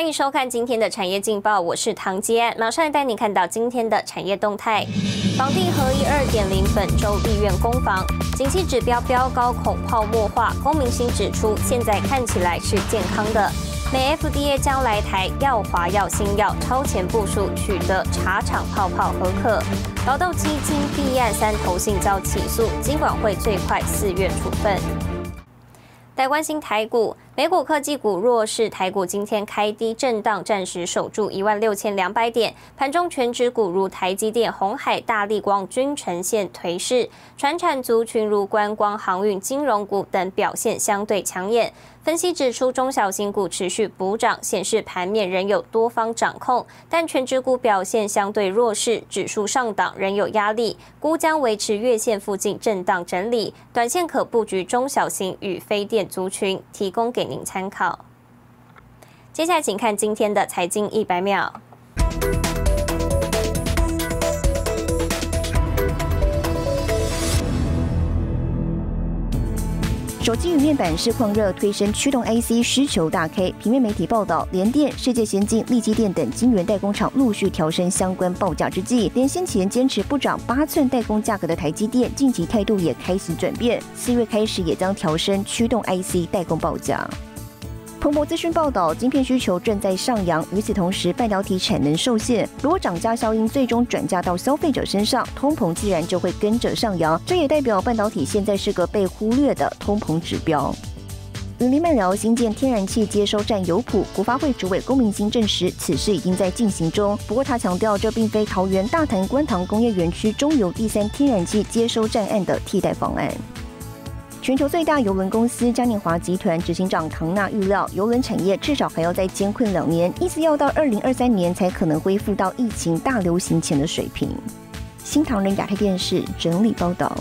欢迎收看今天的产业劲报，我是唐杰，马上带你看到今天的产业动态。房地合一二点零本周立院攻防，景气指标飙高，恐泡沫化。公明星指出，现在看起来是健康的。美 FDA 将来台药华药新药超前部署，取得茶厂泡泡合可。劳动基金弊案三头信遭起诉，金管会最快四月处分。来关心台股。美股科技股弱势，台股今天开低震荡，暂时守住一万六千两百点。盘中全指股如台积电、红海、大力光均呈现颓势，传产族群如观光、航运、金融股等表现相对抢眼。分析指出，中小型股持续补涨，显示盘面仍有多方掌控，但全指股表现相对弱势，指数上档仍有压力，估将维持月线附近震荡整理，短线可布局中小型与非电族群，提供给。您参考。接下来，请看今天的财经一百秒。手机与面板市况热推升驱动 IC 需求大 K。平面媒体报道，联电、世界先进、力基电等晶圆代工厂陆续调升相关报价之际，连先前坚持不涨八寸代工价格的台积电，近期态度也开始转变，四月开始也将调升驱动 IC 代工报价。彭博资讯报道，晶片需求正在上扬，与此同时，半导体产能受限。如果涨价效应最终转嫁到消费者身上，通膨自然就会跟着上扬。这也代表半导体现在是个被忽略的通膨指标。与林曼聊新建天然气接收站有谱，国发会主委龚明鑫证实，此事已经在进行中。不过他强调，这并非桃园大潭观塘工业园区中油第三天然气接收站案的替代方案。全球最大邮轮公司嘉年华集团执行长唐纳预料，邮轮产业至少还要再艰困两年，意思要到二零二三年才可能恢复到疫情大流行前的水平。新唐人亚太电视整理报道。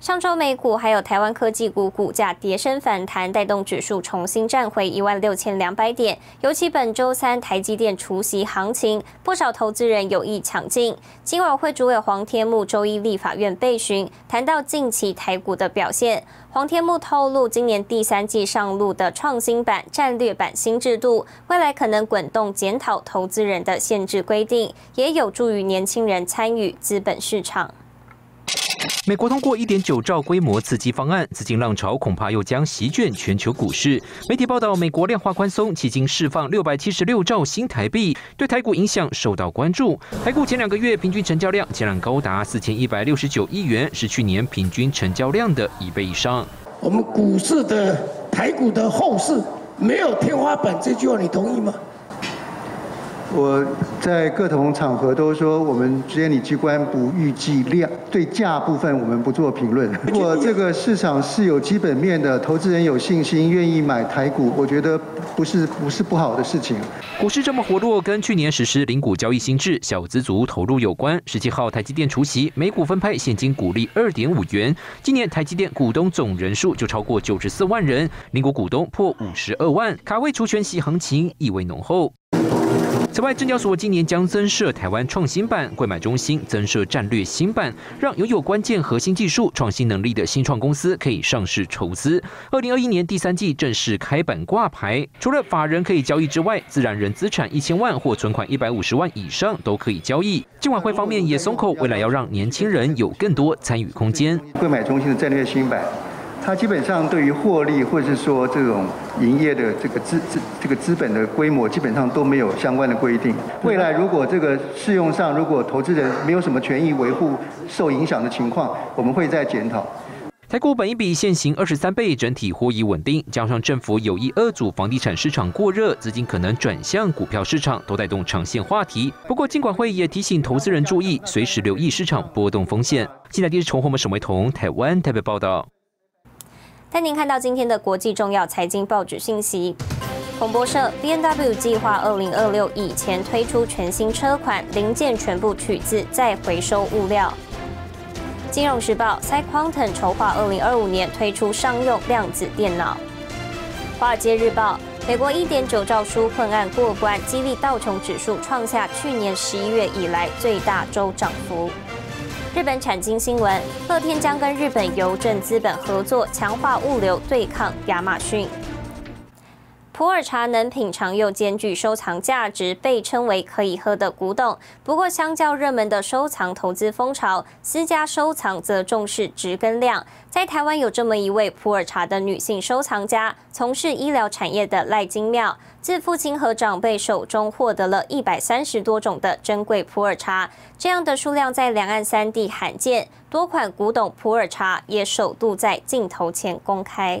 上周美股还有台湾科技股股价跌升反弹，带动指数重新站回一万六千两百点。尤其本周三台积电除夕行情，不少投资人有意抢进。今晚会主委黄天木周一立法院备询，谈到近期台股的表现。黄天木透露，今年第三季上路的创新版、战略版新制度，未来可能滚动检讨投资人的限制规定，也有助于年轻人参与资本市场。美国通过一点九兆规模刺激方案，资金浪潮恐怕又将席卷全球股市。媒体报道，美国量化宽松迄今释放六百七十六兆新台币，对台股影响受到关注。台股前两个月平均成交量竟然高达四千一百六十九亿元，是去年平均成交量的一倍以上。我们股市的台股的后市没有天花板，这句话你同意吗？我在各种场合都说，我们监理机关不预计量，对价部分我们不做评论。如果这个市场是有基本面的，投资人有信心，愿意买台股，我觉得不是不是不好的事情。股市这么活络，跟去年实施零股交易新制、小资族投入有关。十七号台积电除夕每股分派现金股利二点五元，今年台积电股东总人数就超过九十四万人，零股股东破五十二万，卡位除权息行情意味浓厚。此外，证交所今年将增设台湾创新版柜买中心，增设战略新版，让拥有关键核心技术、创新能力的新创公司可以上市筹资。二零二一年第三季正式开板挂牌，除了法人可以交易之外，自然人资产一千万或存款一百五十万以上都可以交易。金管会方面也松口，未来要让年轻人有更多参与空间。柜买中心的战略新版。它基本上对于获利或者是说这种营业的这个资资这个资本的规模，基本上都没有相关的规定。未来如果这个适用上，如果投资人没有什么权益维护受影响的情况，我们会再检讨。台股本一比现行二十三倍，整体获益稳定，加上政府有意遏阻房地产市场过热，资金可能转向股票市场，都带动长线话题。不过，金管会也提醒投资人注意，随时留意市场波动风险。现在电视从我们沈维彤台湾台北报道。带您看到今天的国际重要财经报纸信息。彭博社：B N W 计划二零二六以前推出全新车款，零件全部取自再回收物料。金融时报：Cyquantum 筹划二零二五年推出商用量子电脑。华尔街日报：美国一点九兆纾困案过关，激励道琼指数创下去年十一月以来最大周涨幅。日本产经新闻：乐天将跟日本邮政资本合作，强化物流对抗亚马逊。普洱茶能品尝又兼具收藏价值，被称为可以喝的古董。不过，相较热门的收藏投资风潮，私家收藏则重视值跟量。在台湾有这么一位普洱茶的女性收藏家，从事医疗产业的赖金妙，自父亲和长辈手中获得了一百三十多种的珍贵普洱茶，这样的数量在两岸三地罕见。多款古董普洱茶也首度在镜头前公开。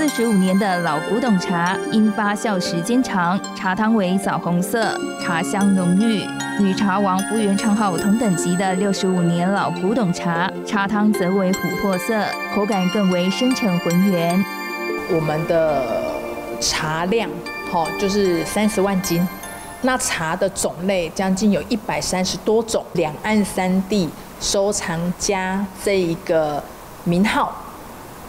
四十五年的老古董茶，因发酵时间长，茶汤为枣红色，茶香浓郁。与茶王福源昌号同等级的六十五年老古董茶，茶汤则为琥珀色，口感更为深沉浑圆。我们的茶量，好，就是三十万斤。那茶的种类将近有一百三十多种，两岸三地收藏家这一个名号。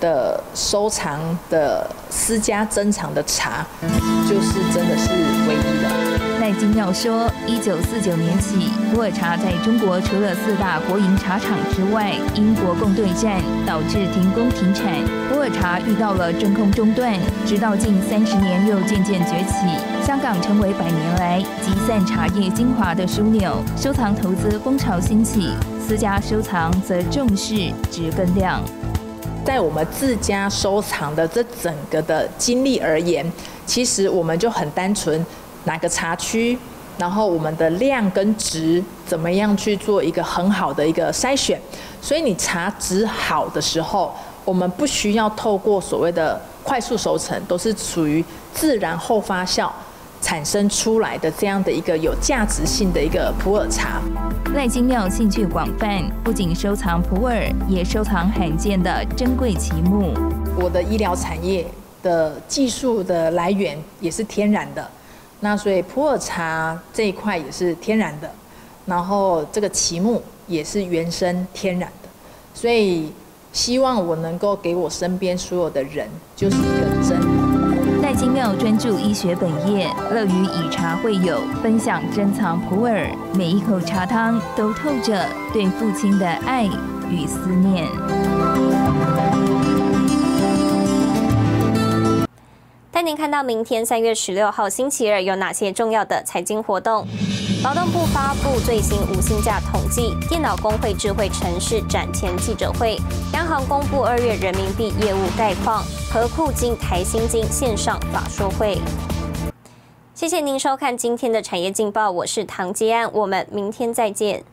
的收藏的私家珍藏的茶，就是真的是唯一的。赖金耀说，一九四九年起，普洱茶在中国除了四大国营茶厂之外，因国共对战导致停工停产，普洱茶遇到了真空中断，直到近三十年又渐渐崛起。香港成为百年来集散茶叶精华的枢纽，收藏投资风潮兴起，私家收藏则重视植根量。在我们自家收藏的这整个的经历而言，其实我们就很单纯，哪个茶区，然后我们的量跟值怎么样去做一个很好的一个筛选。所以你茶质好的时候，我们不需要透过所谓的快速熟成，都是属于自然后发酵。产生出来的这样的一个有价值性的一个普洱茶，赖金妙兴趣广泛，不仅收藏普洱，也收藏罕见的珍贵奇木。我的医疗产业的技术的来源也是天然的，那所以普洱茶这一块也是天然的，然后这个奇木也是原生天然的，所以希望我能够给我身边所有的人，就是一个真。赖金妙专注医学本业，乐于以茶会友，分享珍藏普洱。每一口茶汤都透着对父亲的爱与思念。带您看到明天三月十六号星期二有哪些重要的财经活动。劳动部发布最新无薪假统计，电脑工会智慧城市展前记者会，央行公布二月人民币业务概况，和库金、台新金线上法说会。谢谢您收看今天的产业劲报，我是唐吉安，我们明天再见。